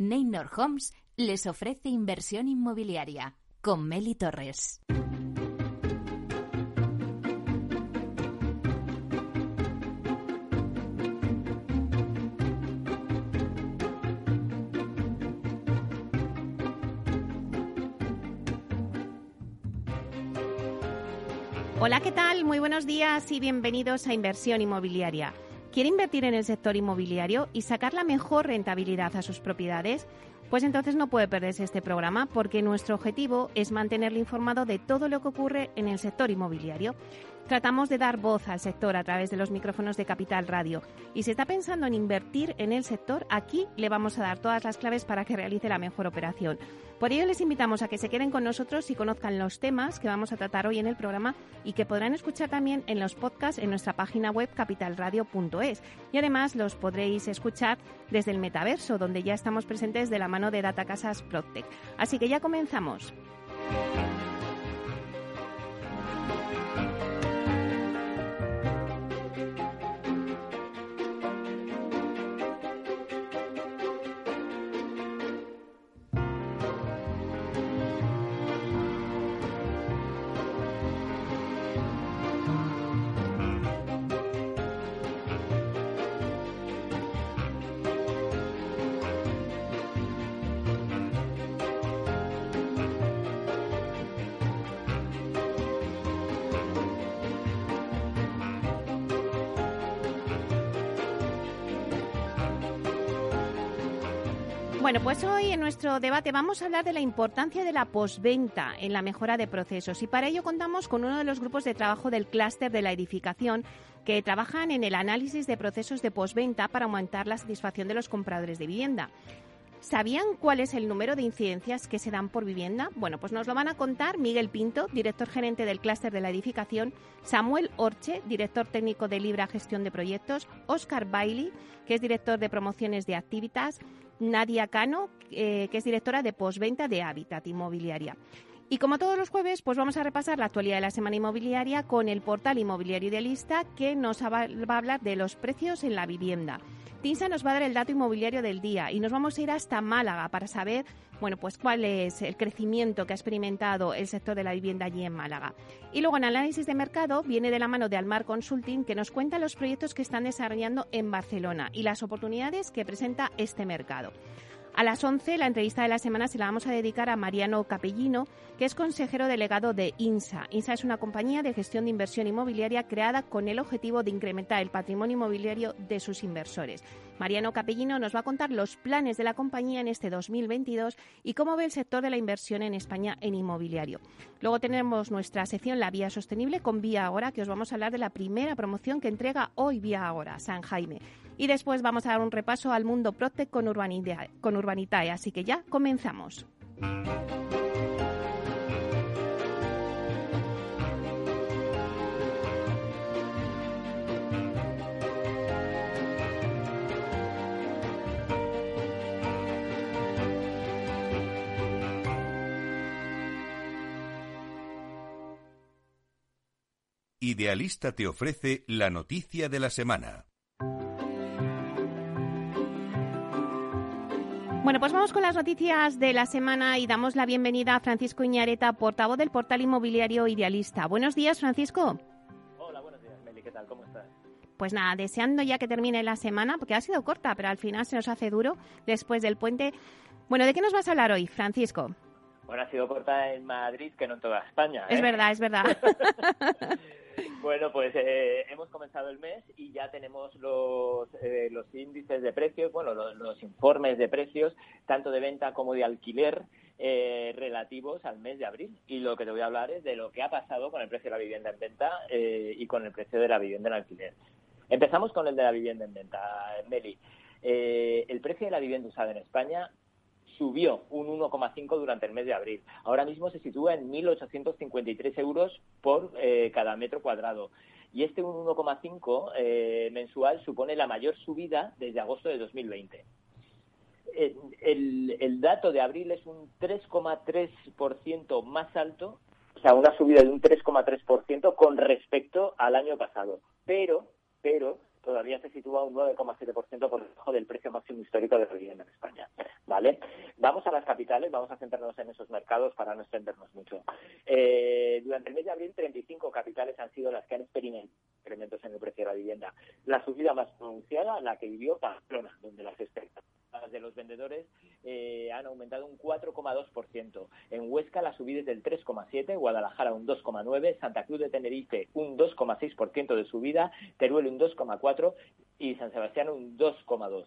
Neynor Homes les ofrece inversión inmobiliaria con Meli Torres. Hola, ¿qué tal? Muy buenos días y bienvenidos a Inversión Inmobiliaria. ¿Quiere invertir en el sector inmobiliario y sacar la mejor rentabilidad a sus propiedades? Pues entonces no puede perderse este programa porque nuestro objetivo es mantenerle informado de todo lo que ocurre en el sector inmobiliario. Tratamos de dar voz al sector a través de los micrófonos de Capital Radio. Y si está pensando en invertir en el sector, aquí le vamos a dar todas las claves para que realice la mejor operación. Por ello les invitamos a que se queden con nosotros y conozcan los temas que vamos a tratar hoy en el programa y que podrán escuchar también en los podcasts en nuestra página web capitalradio.es. Y además los podréis escuchar desde el metaverso, donde ya estamos presentes de la mano de Data Casas Protec. Así que ya comenzamos. Bueno, pues hoy en nuestro debate vamos a hablar de la importancia de la posventa en la mejora de procesos y para ello contamos con uno de los grupos de trabajo del clúster de la edificación que trabajan en el análisis de procesos de posventa para aumentar la satisfacción de los compradores de vivienda. ¿Sabían cuál es el número de incidencias que se dan por vivienda? Bueno, pues nos lo van a contar Miguel Pinto, director gerente del clúster de la edificación, Samuel Orche, director técnico de Libra Gestión de Proyectos, Oscar Bailey, que es director de promociones de Activitas, Nadia Cano, eh, que es directora de postventa de Habitat Inmobiliaria. Y como todos los jueves, pues vamos a repasar la actualidad de la semana inmobiliaria con el portal Inmobiliario Idealista que nos va a hablar de los precios en la vivienda. Tinsa nos va a dar el dato inmobiliario del día y nos vamos a ir hasta Málaga para saber, bueno, pues cuál es el crecimiento que ha experimentado el sector de la vivienda allí en Málaga. Y luego en análisis de mercado viene de la mano de Almar Consulting que nos cuenta los proyectos que están desarrollando en Barcelona y las oportunidades que presenta este mercado. A las 11, la entrevista de la semana se la vamos a dedicar a Mariano Capellino, que es consejero delegado de INSA. INSA es una compañía de gestión de inversión inmobiliaria creada con el objetivo de incrementar el patrimonio inmobiliario de sus inversores. Mariano Capellino nos va a contar los planes de la compañía en este 2022 y cómo ve el sector de la inversión en España en inmobiliario. Luego tenemos nuestra sección La Vía Sostenible con Vía Ahora, que os vamos a hablar de la primera promoción que entrega hoy Vía Ahora, San Jaime. Y después vamos a dar un repaso al mundo Protec con, con Urbanitae. Así que ya comenzamos. Idealista te ofrece la noticia de la semana. Bueno, pues vamos con las noticias de la semana y damos la bienvenida a Francisco Iñareta, portavoz del portal inmobiliario Idealista. Buenos días, Francisco. Hola, buenos días, Meli. ¿Qué tal? ¿Cómo estás? Pues nada, deseando ya que termine la semana, porque ha sido corta, pero al final se nos hace duro después del puente. Bueno, ¿de qué nos vas a hablar hoy, Francisco? Bueno, ha sido corta en Madrid, que no en toda España. Es ¿eh? verdad, es verdad. Bueno, pues eh, hemos comenzado el mes y ya tenemos los, eh, los índices de precios, bueno, los, informes de precios, tanto de venta como de alquiler, eh, relativos al mes de abril. Y lo que te voy a hablar es de lo que ha pasado con el precio de la vivienda en venta y con el precio de la vivienda en alquiler. Empezamos con el de la vivienda en venta, Meli. el precio de la vivienda usada en España subió un 1,5 durante el mes de abril. Ahora mismo se sitúa en 1.853 euros por eh, cada metro cuadrado. Y este 1,5 eh, mensual supone la mayor subida desde agosto de 2020. Eh, el, el dato de abril es un 3,3% más alto, o sea, una subida de un 3,3% con respecto al año pasado. Pero, pero, todavía se sitúa un 9,7% por debajo del precio máximo histórico de vivienda en España, ¿vale? vamos a centrarnos en esos mercados para no extendernos mucho. Eh, durante el mes de abril, 35 capitales han sido las que han experimentado incrementos en el precio de la vivienda. La subida más pronunciada, la que vivió Pamplona, donde las expectativas de los vendedores eh, han aumentado un 4,2%. En Huesca la subida es del 3,7%, Guadalajara un 2,9%, Santa Cruz de Tenerife un 2,6% de subida, Teruel un 2,4% y San Sebastián un 2,2%.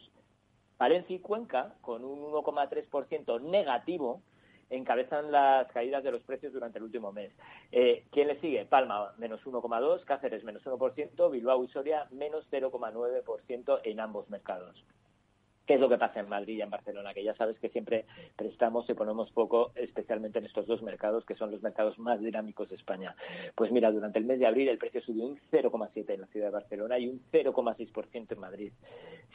Valencia y Cuenca, con un 1,3% negativo, encabezan las caídas de los precios durante el último mes. Eh, ¿Quién le sigue? Palma, menos 1,2%, Cáceres, menos 1%, Bilbao y Soria, menos 0,9% en ambos mercados. ¿Qué es lo que pasa en Madrid y en Barcelona? Que ya sabes que siempre prestamos y ponemos poco, especialmente en estos dos mercados, que son los mercados más dinámicos de España. Pues mira, durante el mes de abril el precio subió un 0,7 en la ciudad de Barcelona y un 0,6% en Madrid.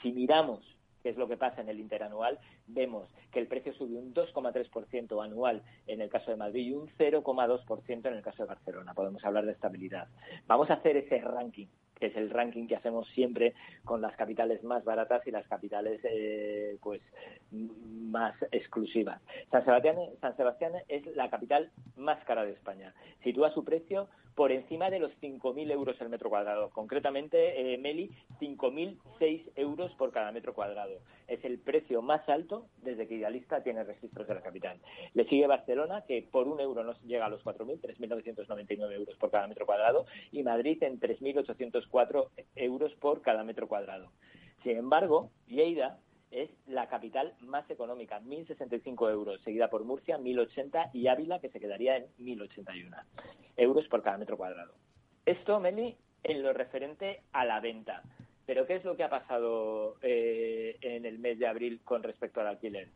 Si miramos qué es lo que pasa en el interanual, vemos que el precio subió un 2,3% anual en el caso de Madrid y un 0,2% en el caso de Barcelona. Podemos hablar de estabilidad. Vamos a hacer ese ranking que es el ranking que hacemos siempre con las capitales más baratas y las capitales eh, pues más exclusivas. San Sebastián, es la capital más cara de España. Sitúa su precio por encima de los 5.000 euros el metro cuadrado. Concretamente, eh, Meli, 5.006 euros por cada metro cuadrado. Es el precio más alto desde que Idealista tiene registros de la capital. Le sigue Barcelona, que por un euro no llega a los 4.000, 3.999 euros por cada metro cuadrado, y Madrid en 3.804 euros por cada metro cuadrado. Sin embargo, Lleida es la capital más económica, 1.065 euros, seguida por Murcia, 1.080 y Ávila, que se quedaría en 1.081 euros por cada metro cuadrado. Esto, Meli, en lo referente a la venta. Pero ¿qué es lo que ha pasado eh, en el mes de abril con respecto al alquiler?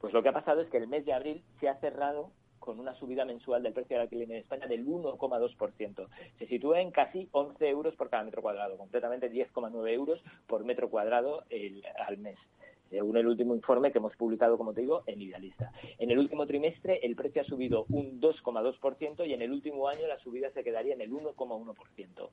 Pues lo que ha pasado es que el mes de abril se ha cerrado con una subida mensual del precio del alquiler en España del 1,2%. Se sitúa en casi 11 euros por cada metro cuadrado, completamente 10,9 euros por metro cuadrado al mes según el último informe que hemos publicado, como te digo, en Idealista. En el último trimestre el precio ha subido un 2,2% y en el último año la subida se quedaría en el 1,1%.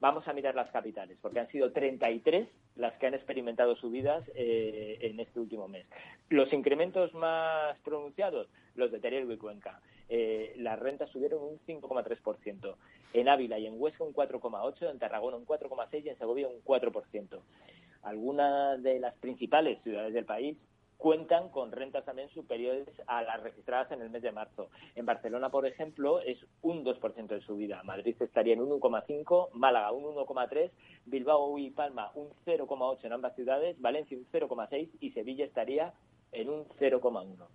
Vamos a mirar las capitales, porque han sido 33 las que han experimentado subidas eh, en este último mes. Los incrementos más pronunciados, los de Teruel y Cuenca. Eh, las rentas subieron un 5,3%. En Ávila y en Huesca un 4,8%, en Tarragona un 4,6% y en Segovia un 4%. Algunas de las principales ciudades del país cuentan con rentas también superiores a las registradas en el mes de marzo. En Barcelona, por ejemplo, es un 2% de subida. Madrid estaría en un 1,5, Málaga un 1,3, Bilbao y Palma un 0,8 en ambas ciudades, Valencia un 0,6 y Sevilla estaría en un 0,1.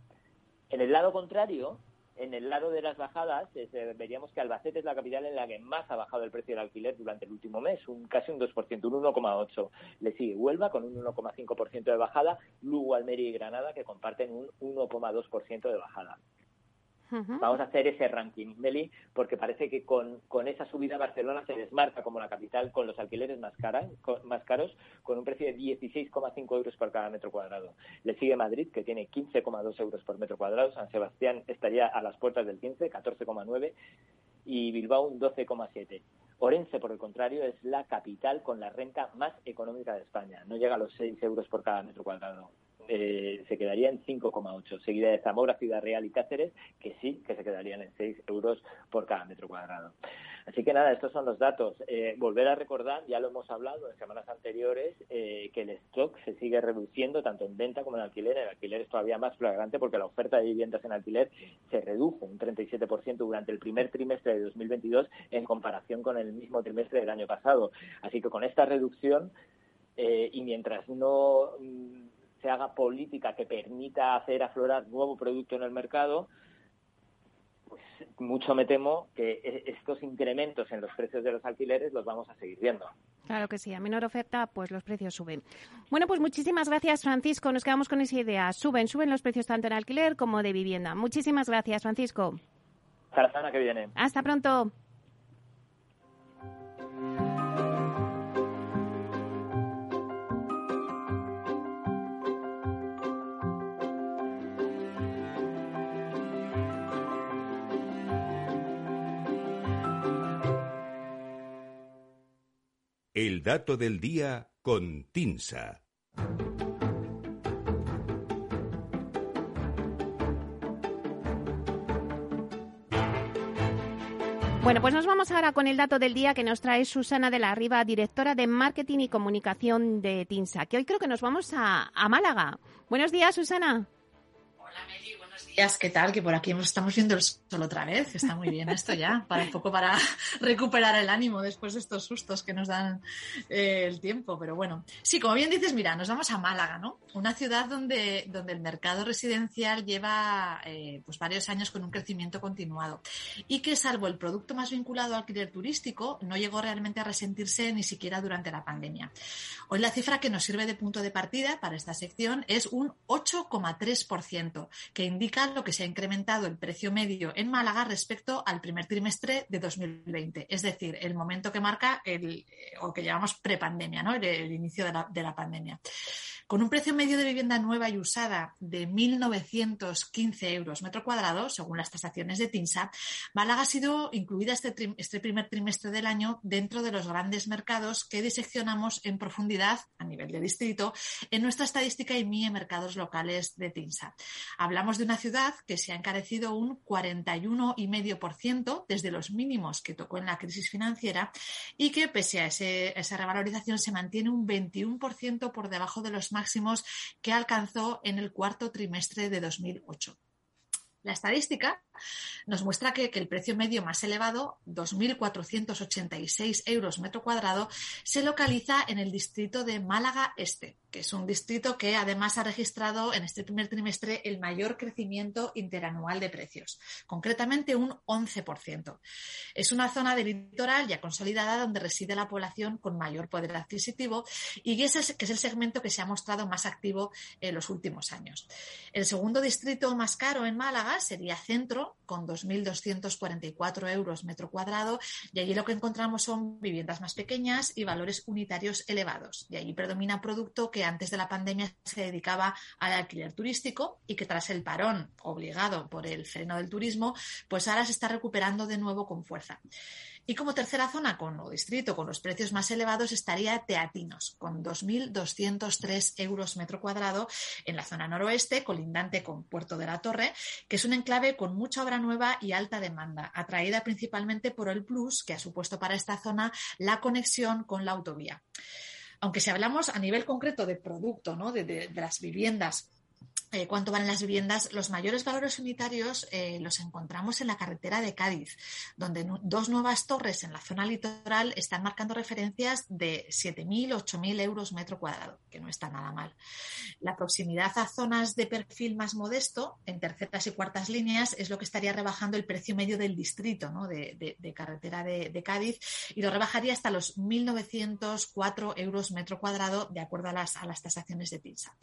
En el lado contrario, en el lado de las bajadas, eh, veríamos que Albacete es la capital en la que más ha bajado el precio del alquiler durante el último mes, un casi un 2%, un 1,8%. Le sigue Huelva con un 1,5% de bajada, Lugo, Almería y Granada que comparten un 1,2% de bajada. Vamos a hacer ese ranking, Meli, porque parece que con, esa subida Barcelona se desmarca como la capital con los alquileres más, más caros, con un precio de 16,5 euros por cada metro cuadrado. Le sigue Madrid, que tiene 15,2 euros por metro cuadrado. San Sebastián estaría a las puertas del 15, 14,9 y Bilbao un 12,7. Orense, por el contrario, es la capital con la renta más económica de España. No llega a los 6 euros por cada metro cuadrado. Eh, se quedaría en 5,8, seguida de Zamora, Ciudad Real y Cáceres, que sí, que se quedarían en 6 euros por cada metro cuadrado. Así que nada, estos son los datos. Eh, volver a recordar, ya lo hemos hablado en semanas anteriores, eh, que el stock se sigue reduciendo tanto en venta como en alquiler. El alquiler es todavía más flagrante porque la oferta de viviendas en alquiler se redujo un 37% durante el primer trimestre de 2022 en comparación con el mismo trimestre del año pasado. Así que con esta reducción y mientras no mm, se haga política que permita hacer aflorar nuevo producto en el mercado, pues mucho me temo que e-, estos incrementos en los precios de los alquileres los vamos a seguir viendo. Claro que sí, a menor oferta, pues los precios suben. Bueno, pues muchísimas gracias, Francisco. Nos quedamos con esa idea. Suben, suben los precios tanto en alquiler como de vivienda. Muchísimas gracias, Francisco. Hasta la semana que viene. Hasta pronto. El dato del día con Tinsa. Bueno, pues nos vamos ahora con el dato del día que nos trae Susana de la Riva, directora de Marketing y Comunicación de TINSA, que hoy creo que nos vamos a, Málaga. Buenos días, Susana. Hola, ¿qué tal? Que por aquí estamos viendo el sol otra vez, está muy bien esto ya, para un poco para recuperar el ánimo después de estos sustos que nos dan eh, el tiempo. Pero bueno, sí, como bien dices, mira, nos vamos a Málaga, ¿no? Una ciudad donde, donde el mercado residencial lleva eh, pues varios años con un crecimiento continuado y que salvo el producto más vinculado al alquiler turístico, no llegó realmente a resentirse ni siquiera durante la pandemia. Hoy la cifra que nos sirve de punto de partida para esta sección es un 8,3%, que indica lo que se ha incrementado el precio medio en Málaga respecto al primer trimestre de 2020, es decir, el momento que marca el, o que llamamos prepandemia, ¿no? el, inicio de la pandemia. Con un precio medio de vivienda nueva y usada de 1.915 euros metro cuadrado, según las tasaciones de TINSA, Málaga ha sido incluida este, este, primer trimestre del año dentro de los grandes mercados que diseccionamos en profundidad a nivel de distrito en nuestra estadística y MIE Mercados Locales de TINSA. Hablamos de una ciudad que se ha encarecido un 41,5% desde los mínimos que tocó en la crisis financiera y que, pese a ese, esa revalorización, se mantiene un 21% por debajo de los máximos que alcanzó en el cuarto trimestre de 2008. La estadística nos muestra que, el precio medio más elevado, 2.486 euros metro cuadrado, se localiza en el distrito de Málaga Este, que es un distrito que además ha registrado en este primer trimestre el mayor crecimiento interanual de precios, concretamente un 11%. Es una zona de litoral ya consolidada donde reside la población con mayor poder adquisitivo y que es el segmento que se ha mostrado más activo en los últimos años. El segundo distrito más caro en Málaga sería Centro, con 2.244 euros metro cuadrado, y allí lo que encontramos son viviendas más pequeñas y valores unitarios elevados. Y allí predomina producto que antes de la pandemia se dedicaba al alquiler turístico y que tras el parón obligado por el freno del turismo, pues ahora se está recuperando de nuevo con fuerza. Y como tercera zona con o distrito con los precios más elevados estaría Teatinos, con 2.203 euros metro cuadrado en la zona noroeste, colindante con Puerto de la Torre, que es un enclave con mucha obra nueva y alta demanda, atraída principalmente por el plus que ha supuesto para esta zona la conexión con la autovía aunque si hablamos a nivel concreto de producto, ¿no? de, de, de las viviendas eh, cuánto valen las viviendas, los mayores valores unitarios eh, los encontramos en la carretera de Cádiz, donde dos nuevas torres en la zona litoral están marcando referencias de 7.000, 8.000 euros metro cuadrado, que no está nada mal. La proximidad a zonas de perfil más modesto, en terceras y cuartas líneas, es lo que estaría rebajando el precio medio del distrito de, carretera de, Cádiz y lo rebajaría hasta los 1.904 euros metro cuadrado, de acuerdo a las, tasaciones de PINSA.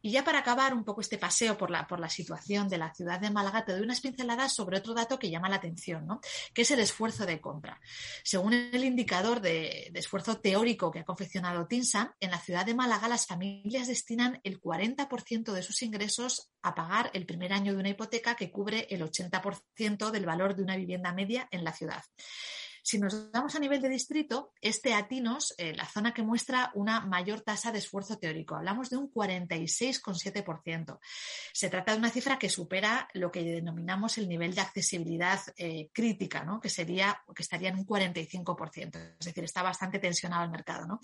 Y ya para acabar un poco este paseo por la, por la situación de la ciudad de Málaga, te doy unas pinceladas sobre otro dato que llama la atención, ¿no? que es el esfuerzo de compra. Según el indicador de, de esfuerzo teórico que ha confeccionado TINSA, en la ciudad de Málaga las familias destinan el 40% de sus ingresos a pagar el primer año de una hipoteca que cubre el 80% del valor de una vivienda media en la ciudad. Si nos damos a nivel de distrito, este Atinos, eh, la zona que muestra una mayor tasa de esfuerzo teórico. Hablamos de un 46,7%. Se trata de una cifra que supera lo que denominamos el nivel de accesibilidad eh, crítica, ¿no? que sería que estaría en un 45%. Es decir, está bastante tensionado el mercado. ¿no?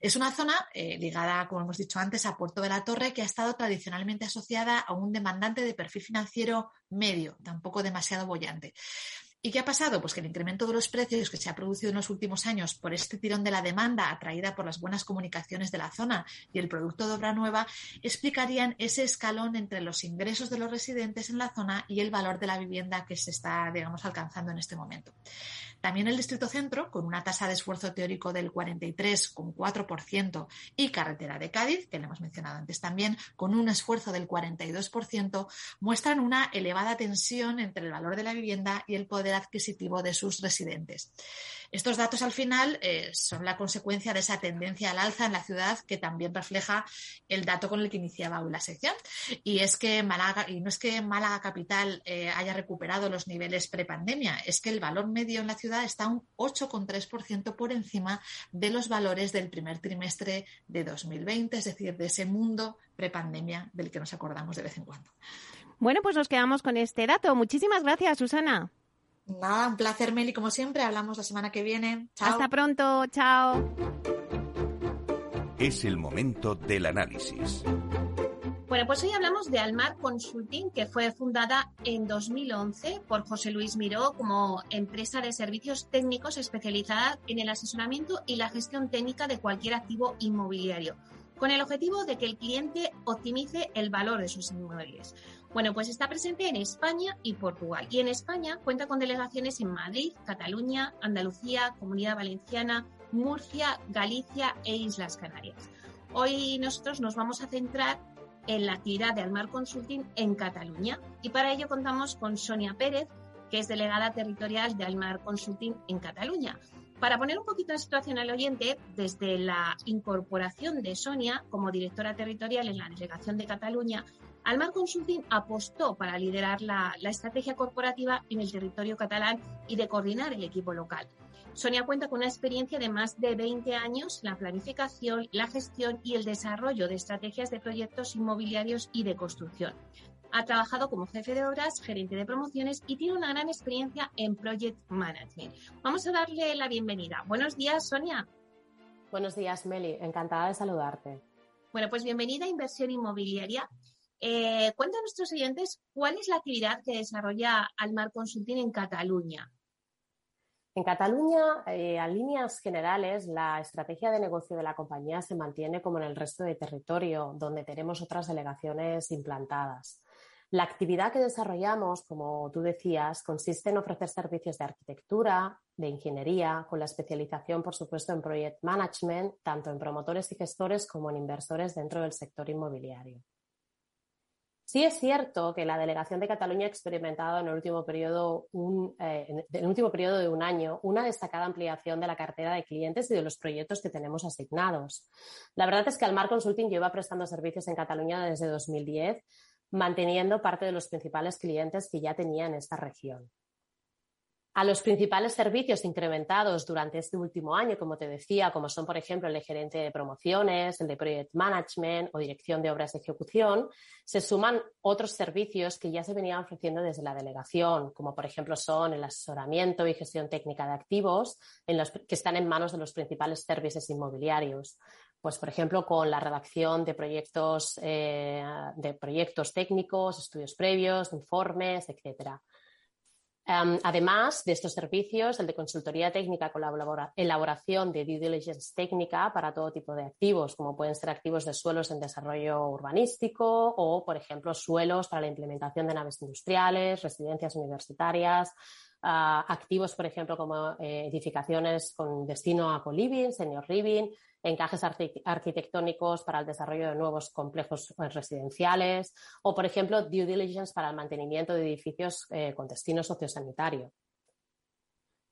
Es una zona eh, ligada, como hemos dicho antes, a Puerto de la Torre, que ha estado tradicionalmente asociada a un demandante de perfil financiero medio, tampoco demasiado bollante. ¿Y qué ha pasado? Pues que el incremento de los precios que se ha producido en los últimos años por este tirón de la demanda atraída por las buenas comunicaciones de la zona y el producto de obra nueva explicarían ese escalón entre los ingresos de los residentes en la zona y el valor de la vivienda que se está, digamos, alcanzando en este momento. También el Distrito Centro, con una tasa de esfuerzo teórico del 43,4% y Carretera de Cádiz, que le hemos mencionado antes también, con un esfuerzo del 42%, muestran una elevada tensión entre el valor de la vivienda y el poder adquisitivo de sus residentes. Estos datos al final eh, son la consecuencia de esa tendencia al alza en la ciudad que también refleja el dato con el que iniciaba la sección. Y es que Málaga, y no es que Málaga capital eh, haya recuperado los niveles prepandemia, es que el valor medio en la ciudad está un 8,3% por encima de los valores del primer trimestre de 2020, es decir, de ese mundo prepandemia del que nos acordamos de vez en cuando. Bueno, pues nos quedamos con este dato. Muchísimas gracias, Susana. Nada, un placer, Meli, como siempre. Hablamos la semana que viene. Chao. Hasta pronto, chao. Es el momento del análisis. Bueno, pues hoy hablamos de Almar Consulting, que fue fundada en 2011 por José Luis Miró como empresa de servicios técnicos especializada en el asesoramiento y la gestión técnica de cualquier activo inmobiliario, con el objetivo de que el cliente optimice el valor de sus inmuebles. Bueno, pues está presente en España y Portugal. Y en España cuenta con delegaciones en Madrid, Cataluña, Andalucía, Comunidad Valenciana, Murcia, Galicia e Islas Canarias. Hoy nosotros nos vamos a centrar en la actividad de Almar Consulting en Cataluña y para ello contamos con Sonia Pérez, que es delegada territorial de Almar Consulting en Cataluña. Para poner un poquito de situación al oyente, desde la incorporación de Sonia como directora territorial en la delegación de Cataluña, Almar Consulting apostó para liderar la, estrategia corporativa en el territorio catalán y de coordinar el equipo local. Sonia cuenta con una experiencia de más de 20 años en la planificación, la gestión y el desarrollo de estrategias de proyectos inmobiliarios y de construcción. Ha trabajado como jefe de obras, gerente de promociones y tiene una gran experiencia en project management. Vamos a darle la bienvenida. Buenos días, Sonia. Buenos días, Meli. Encantada de saludarte. Bueno, pues bienvenida a Inversión Inmobiliaria. Eh, cuenta a nuestros oyentes cuál es la actividad que desarrolla Almar Consulting en Cataluña. En Cataluña, eh, a líneas generales, la estrategia de negocio de la compañía se mantiene como en el resto de territorio, donde tenemos otras delegaciones implantadas. La actividad que desarrollamos, como tú decías, consiste en ofrecer servicios de arquitectura, de ingeniería, con la especialización, por supuesto, en project management, tanto en promotores y gestores como en inversores dentro del sector inmobiliario. Sí es cierto que la delegación de Cataluña ha experimentado en el último periodo, eh, en el último periodo de un año una destacada ampliación de la cartera de clientes y de los proyectos que tenemos asignados. La verdad es que Almar Consulting lleva prestando servicios en Cataluña desde 2010, manteniendo parte de los principales clientes que ya tenía en esta región a los principales servicios incrementados durante este último año, como te decía, como son, por ejemplo, el de gerente de promociones, el de project management o dirección de obras de ejecución, se suman otros servicios que ya se venían ofreciendo desde la delegación, como por ejemplo son el asesoramiento y gestión técnica de activos, que están en manos de los principales servicios inmobiliarios. Pues, por ejemplo, con la redacción de proyectos, eh, de proyectos técnicos, estudios previos, informes, etcétera además de estos servicios, el de consultoría técnica con la elaboración de due diligence técnica para todo tipo de activos, como pueden ser activos de suelos en desarrollo urbanístico o, por ejemplo, suelos para la implementación de naves industriales, residencias universitarias, activos, por ejemplo, como eh, edificaciones con destino a co-living, senior living, encajes arquitectónicos para el desarrollo de nuevos complejos eh, residenciales o, por ejemplo, due diligence para el mantenimiento de edificios eh, con destino sociosanitario.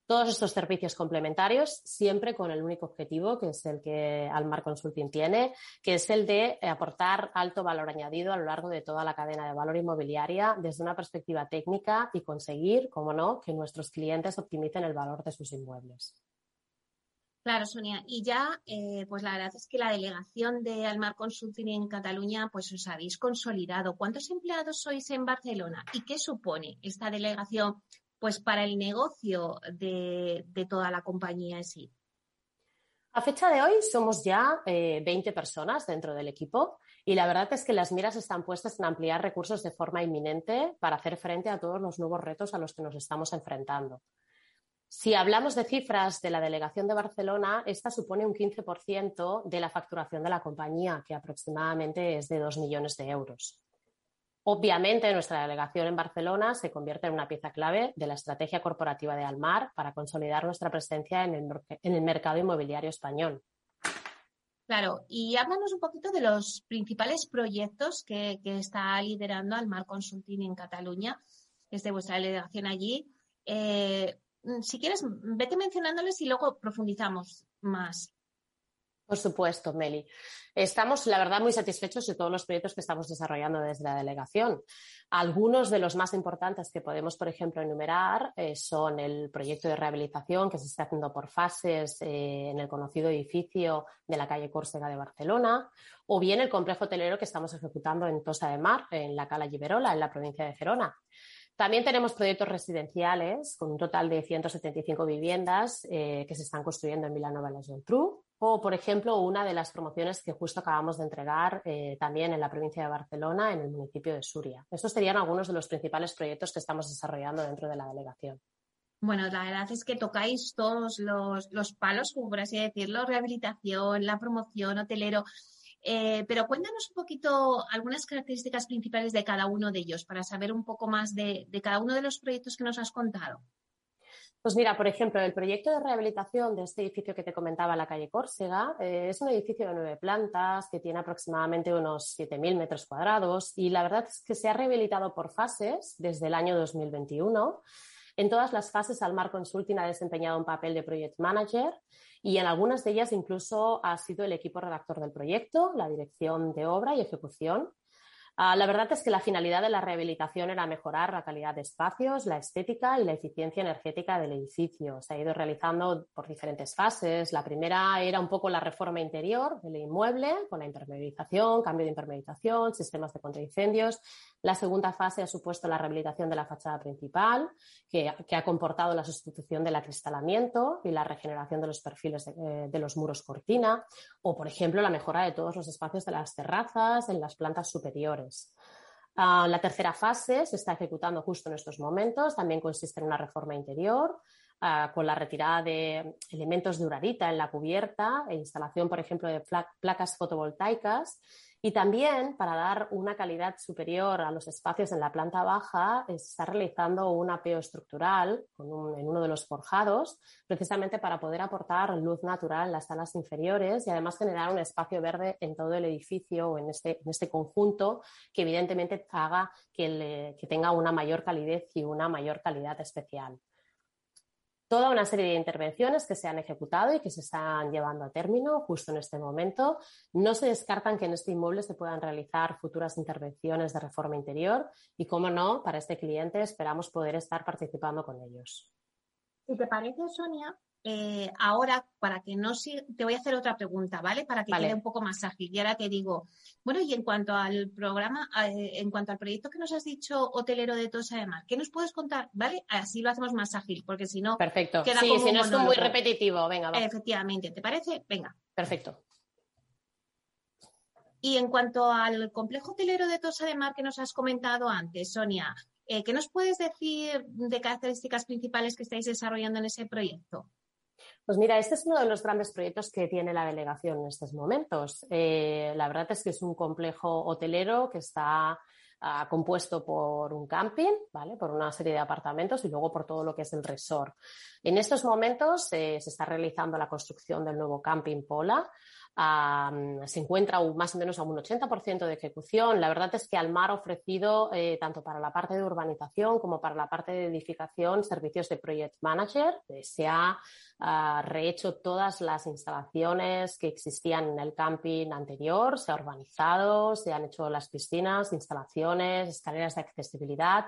Todos estos servicios complementarios, siempre con el único objetivo, que es el que Almar Consulting tiene, que es el de aportar alto valor añadido a lo largo de toda la cadena de valor inmobiliaria desde una perspectiva técnica y conseguir, como no, que nuestros clientes optimicen el valor de sus inmuebles. Claro, Sonia. Y ya, eh, pues la verdad es que la delegación de Almar Consulting en Cataluña, pues os habéis consolidado. ¿Cuántos empleados sois en Barcelona? ¿Y qué supone esta delegación pues para el negocio de, toda la compañía en sí? A fecha de hoy somos ya 20 eh, personas dentro del equipo y la verdad es que las miras están puestas en ampliar recursos de forma inminente para hacer frente a todos los nuevos retos a los que nos estamos enfrentando. Si hablamos de cifras de la delegación de Barcelona, esta supone un 15% de la facturación de la compañía, que aproximadamente es de 2 millones de euros. Obviamente, nuestra delegación en Barcelona se convierte en una pieza clave de la estrategia corporativa de Almar para consolidar nuestra presencia en el, mercado inmobiliario español. Claro, y háblanos un poquito de los principales proyectos que, está liderando Almar Consulting en Cataluña, desde vuestra delegación allí. Eh, si quieres, vete mencionándoles y luego profundizamos más. Por supuesto, Meli. Estamos, la verdad, muy satisfechos de todos los proyectos que estamos desarrollando desde la delegación. Algunos de los más importantes que podemos, por ejemplo, enumerar eh, son el proyecto de rehabilitación que se está haciendo por fases eh, en el conocido edificio de la calle Córcega de Barcelona, o bien el complejo hotelero que estamos ejecutando en Tosa de Mar, en la Cala Giberola, en la provincia de Gerona. También tenemos proyectos residenciales con un total de 175 viviendas eh, que se están construyendo en Vilanova la Geltrú. O, por ejemplo, una de las promociones que justo acabamos de entregar eh, también en la provincia de Barcelona, en el municipio de Suria. Estos serían algunos de los principales proyectos que estamos desarrollando dentro de la delegación. Bueno, la verdad es que tocáis todos los, los palos, por así decirlo, rehabilitación, la promoción, hotelero. Eh, pero cuéntanos un poquito algunas características principales de cada uno de ellos para saber un poco más de, cada uno de los proyectos que nos has contado. Pues mira, por ejemplo, el proyecto de rehabilitación de este edificio que te comentaba en la calle Córcega eh, es un edificio de nueve plantas que tiene aproximadamente unos 7.000 metros cuadrados y la verdad es que se ha rehabilitado por fases desde el año 2021 en todas las fases, Almar Consulting ha desempeñado un papel de project manager y en algunas de ellas incluso ha sido el equipo redactor del proyecto, la dirección de obra y ejecución. Ah, la verdad es que la finalidad de la rehabilitación era mejorar la calidad de espacios, la estética y la eficiencia energética del edificio. Se ha ido realizando por diferentes fases. La primera era un poco la reforma interior del inmueble, con la impermeabilización, cambio de impermeabilización, sistemas de contraincendios. La segunda fase ha supuesto la rehabilitación de la fachada principal, que, ha comportado la sustitución del acristalamiento y la regeneración de los perfiles de, eh, los muros cortina, o, por ejemplo, la mejora de todos los espacios de las terrazas en las plantas superiores. Ah, la tercera fase se está ejecutando justo en estos momentos. También consiste en una reforma interior ah, con la retirada de elementos de urarita en la cubierta e instalación, por ejemplo, de placas fotovoltaicas y también para dar una calidad superior a los espacios en la planta baja, se está realizando un apeo estructural en uno de los forjados, precisamente para poder aportar luz natural en las salas inferiores y además generar un espacio verde en todo el edificio o en este, en este conjunto que evidentemente haga que, que tenga una mayor calidez y una mayor calidad especial toda una serie de intervenciones que se han ejecutado y que se están llevando a término justo en este momento. No se descartan que en este inmueble se puedan realizar futuras intervenciones de reforma interior y, como no, para este cliente esperamos poder estar participando con ellos. Si te parece, Sonia, eh, ahora, para que no te voy a hacer otra pregunta, ¿vale? Para que quede un poco más ágil. Y ahora te digo, bueno, y en cuanto al programa, eh, en cuanto al proyecto que nos has dicho, hotelero de Tosa de Mar, ¿qué nos puedes contar? ¿Vale? Así lo hacemos más ágil, porque si no. Perfecto. Queda sí, si no es muy repetitivo, venga, va. Efectivamente, ¿te parece? Venga. Perfecto. Y en cuanto al complejo hotelero de Tosa de Mar que nos has comentado antes, Sonia, eh, ¿qué nos puedes decir de características principales que estáis desarrollando en ese proyecto? Pues mira, este es uno de los grandes proyectos que tiene la delegación en estos momentos. Eh, la verdad es que es un complejo hotelero que está ah, compuesto por un camping, ¿vale? por una serie de apartamentos y luego por todo lo que es el resort. En estos momentos eh, se está realizando la construcción del nuevo camping Pola se encuentra más o menos a un 80% de ejecución. La verdad es que Almar ha ofrecido, eh, tanto para la parte de urbanización como para la parte de edificación, servicios de Project Manager. Eh, se ha ah, rehecho todas las instalaciones que existían en el camping anterior, se ha urbanizado, se han hecho las piscinas, instalaciones, escaleras de accesibilidad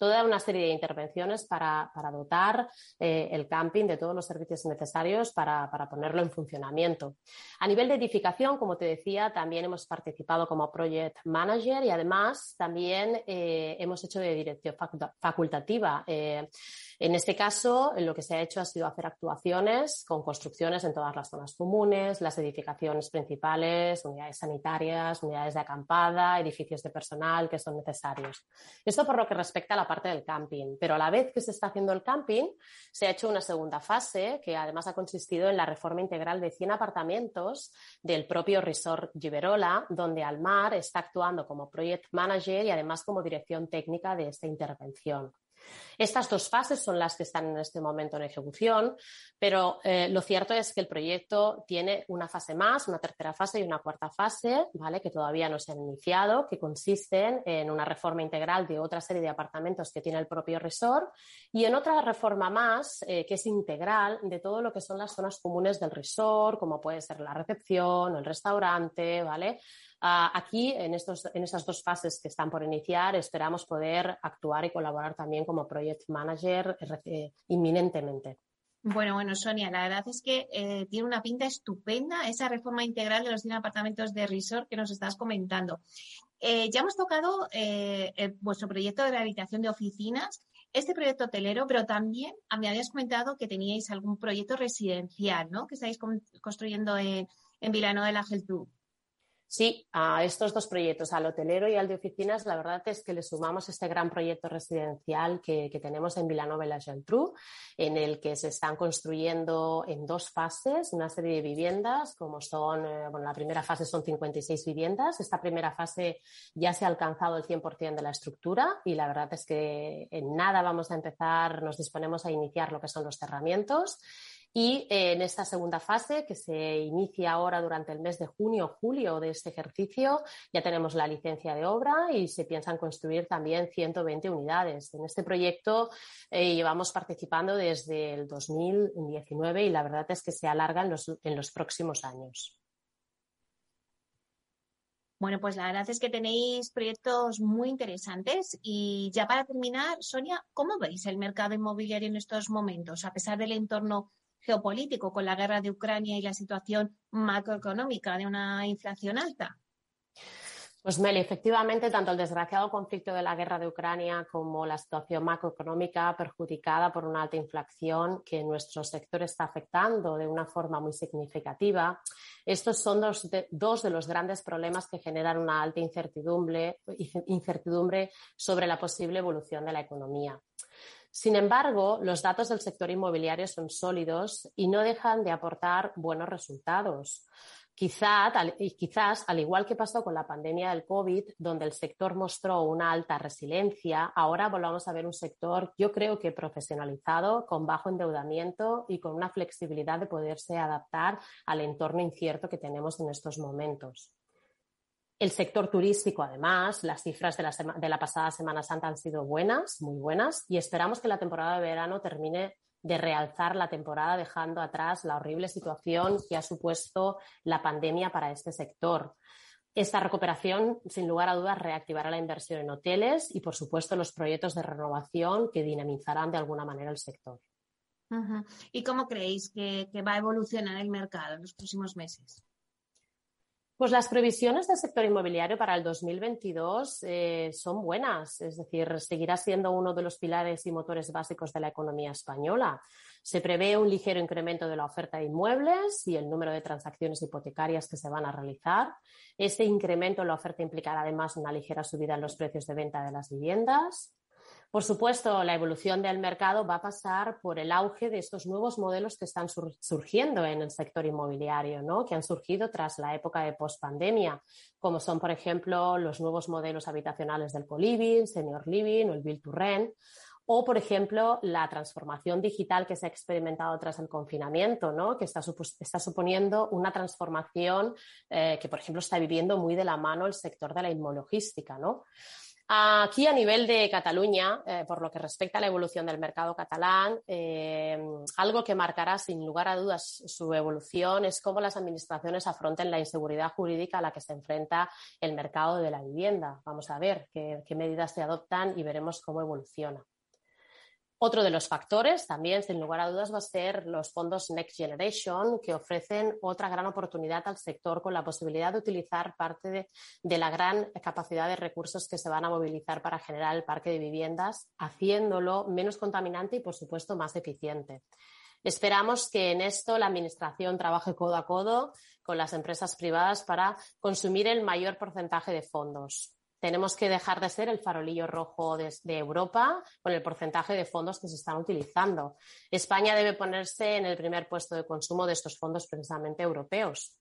toda una serie de intervenciones para, dotar eh, el camping de todos los servicios necesarios para, ponerlo en funcionamiento. A nivel de edificación, como te decía, también hemos participado como Project Manager y además también eh, hemos hecho de dirección facultativa. Eh, en este caso, lo que se ha hecho ha sido hacer actuaciones con construcciones en todas las zonas comunes, las edificaciones principales, unidades sanitarias, unidades de acampada, edificios de personal que son necesarios. Esto por lo que respecta a la parte del camping, pero a la vez que se está haciendo el camping, se ha hecho una segunda fase que además ha consistido en la reforma integral de 100 apartamentos del propio Resort Giberola, donde Almar está actuando como project manager y además como dirección técnica de esta intervención. Estas dos fases son las que están en este momento en ejecución, pero eh, lo cierto es que el proyecto tiene una fase más, una tercera fase y una cuarta fase, ¿vale? que todavía no se han iniciado, que consisten en una reforma integral de otra serie de apartamentos que tiene el propio resort y en otra reforma más, eh, que es integral de todo lo que son las zonas comunes del resort, como puede ser la recepción, el restaurante, ¿vale? Ah, aquí, en, estos, en estas dos fases que están por iniciar, esperamos poder actuar y colaborar también como project manager eh, inminentemente. Bueno, bueno, Sonia, la verdad es que eh, tiene una pinta estupenda esa reforma integral de los 100 apartamentos de resort que nos estás comentando. Eh, ya hemos tocado eh, vuestro proyecto de rehabilitación de oficinas, este proyecto hotelero, pero también me habías comentado que teníais algún proyecto residencial, ¿no? Que estáis construyendo en, en Vilano de la Geltrú. Sí, a estos dos proyectos, al hotelero y al de oficinas, la verdad es que le sumamos este gran proyecto residencial que, tenemos en Vilanova y la en el que se están construyendo en dos fases una serie de viviendas, como son, eh, bueno, la primera fase son 56 viviendas. Esta primera fase ya se ha alcanzado el 100% de la estructura y la verdad es que en nada vamos a empezar, nos disponemos a iniciar lo que son los cerramientos y eh, en esta segunda fase, que se inicia ahora durante el mes de junio o julio de este ejercicio, ya tenemos la licencia de obra y se piensan construir también 120 unidades. En este proyecto eh, llevamos participando desde el 2019 y la verdad es que se alarga en los, en los próximos años. Bueno, pues la verdad es que tenéis proyectos muy interesantes y ya para terminar, Sonia, ¿cómo veis el mercado inmobiliario en estos momentos, a pesar del entorno geopolítico con la guerra de Ucrania y la situación macroeconómica de una inflación alta? Pues Meli, efectivamente, tanto el desgraciado conflicto de la guerra de Ucrania como la situación macroeconómica perjudicada por una alta inflación que nuestro sector está afectando de una forma muy significativa, estos son dos de, los grandes problemas que generan una alta incertidumbre, incertidumbre sobre la posible evolución de la economía. Sin embargo, los datos del sector inmobiliario son sólidos y no dejan de aportar buenos resultados. quizás, al igual que pasó con la pandemia del COVID, donde el sector mostró una alta resiliencia, ahora volvamos a ver un sector, yo creo que profesionalizado, con bajo endeudamiento y con una flexibilidad de poderse adaptar al entorno incierto que tenemos en estos momentos. El sector turístico, además, las cifras de la, pasada Semana Santa han sido buenas, muy buenas, y esperamos que la temporada de verano termine de realzar la temporada, dejando atrás la horrible situación que ha supuesto la pandemia para este sector. Esta recuperación, sin lugar a dudas, reactivará la inversión en hoteles y, por supuesto, los proyectos de renovación que dinamizarán de alguna manera el sector. ¿Y cómo creéis que va a evolucionar el mercado en los próximos meses? Pues las previsiones del sector inmobiliario para el 2022 eh, son buenas, es decir, seguirá siendo uno de los pilares y motores básicos de la economía española. Se prevé un ligero incremento de la oferta de inmuebles y el número de transacciones hipotecarias que se van a realizar. Este incremento en la oferta implicará además una ligera subida en los precios de venta de las viviendas. Por supuesto, la evolución del mercado va a pasar por el auge de estos nuevos modelos que están surgiendo en el sector inmobiliario, ¿no? que han surgido tras la época de pospandemia, como son, por ejemplo, los nuevos modelos habitacionales del co-living, senior living o el build to rent o, por ejemplo, la transformación digital que se ha experimentado tras el confinamiento, ¿no? que está, suponiendo una transformación eh, que, por ejemplo, está viviendo muy de la mano el sector de la inmologística. ¿no? Aquí, a nivel de Cataluña, eh, por lo que respecta a la evolución del mercado catalán, eh, algo que marcará sin lugar a dudas su evolución es cómo las administraciones afronten la inseguridad jurídica a la que se enfrenta el mercado de la vivienda. Vamos a ver qué medidas se adoptan y veremos cómo evoluciona. Otro de los factores también, sin lugar a dudas, va a ser los fondos Next Generation, que ofrecen otra gran oportunidad al sector con la posibilidad de utilizar parte de, la gran capacidad de recursos que se van a movilizar para generar el parque de viviendas, haciéndolo menos contaminante y, por supuesto, más eficiente. Esperamos que en esto la Administración trabaje codo a codo con las empresas privadas para consumir el mayor porcentaje de fondos tenemos que dejar de ser el farolillo rojo de, Europa con el porcentaje de fondos que se están utilizando. España debe ponerse en el primer puesto de consumo de estos fondos precisamente europeos.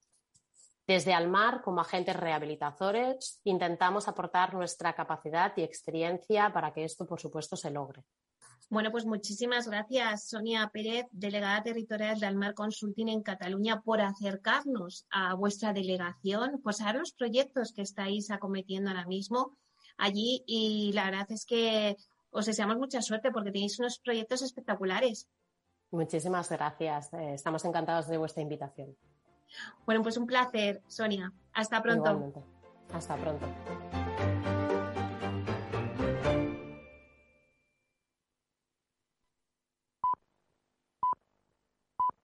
Desde Almar, como agentes rehabilitadores, intentamos aportar nuestra capacidad y experiencia para que esto, por supuesto, se logre. Bueno, pues muchísimas gracias, Sonia Pérez, delegada territorial de Almar Consulting en Cataluña, por acercarnos a vuestra delegación, pues a los proyectos que estáis acometiendo ahora mismo allí. Y la verdad es que os deseamos mucha suerte porque tenéis unos proyectos espectaculares. Muchísimas gracias. Eh, estamos encantados de vuestra invitación. Bueno, pues un placer, Sonia. Hasta pronto. Hasta pronto.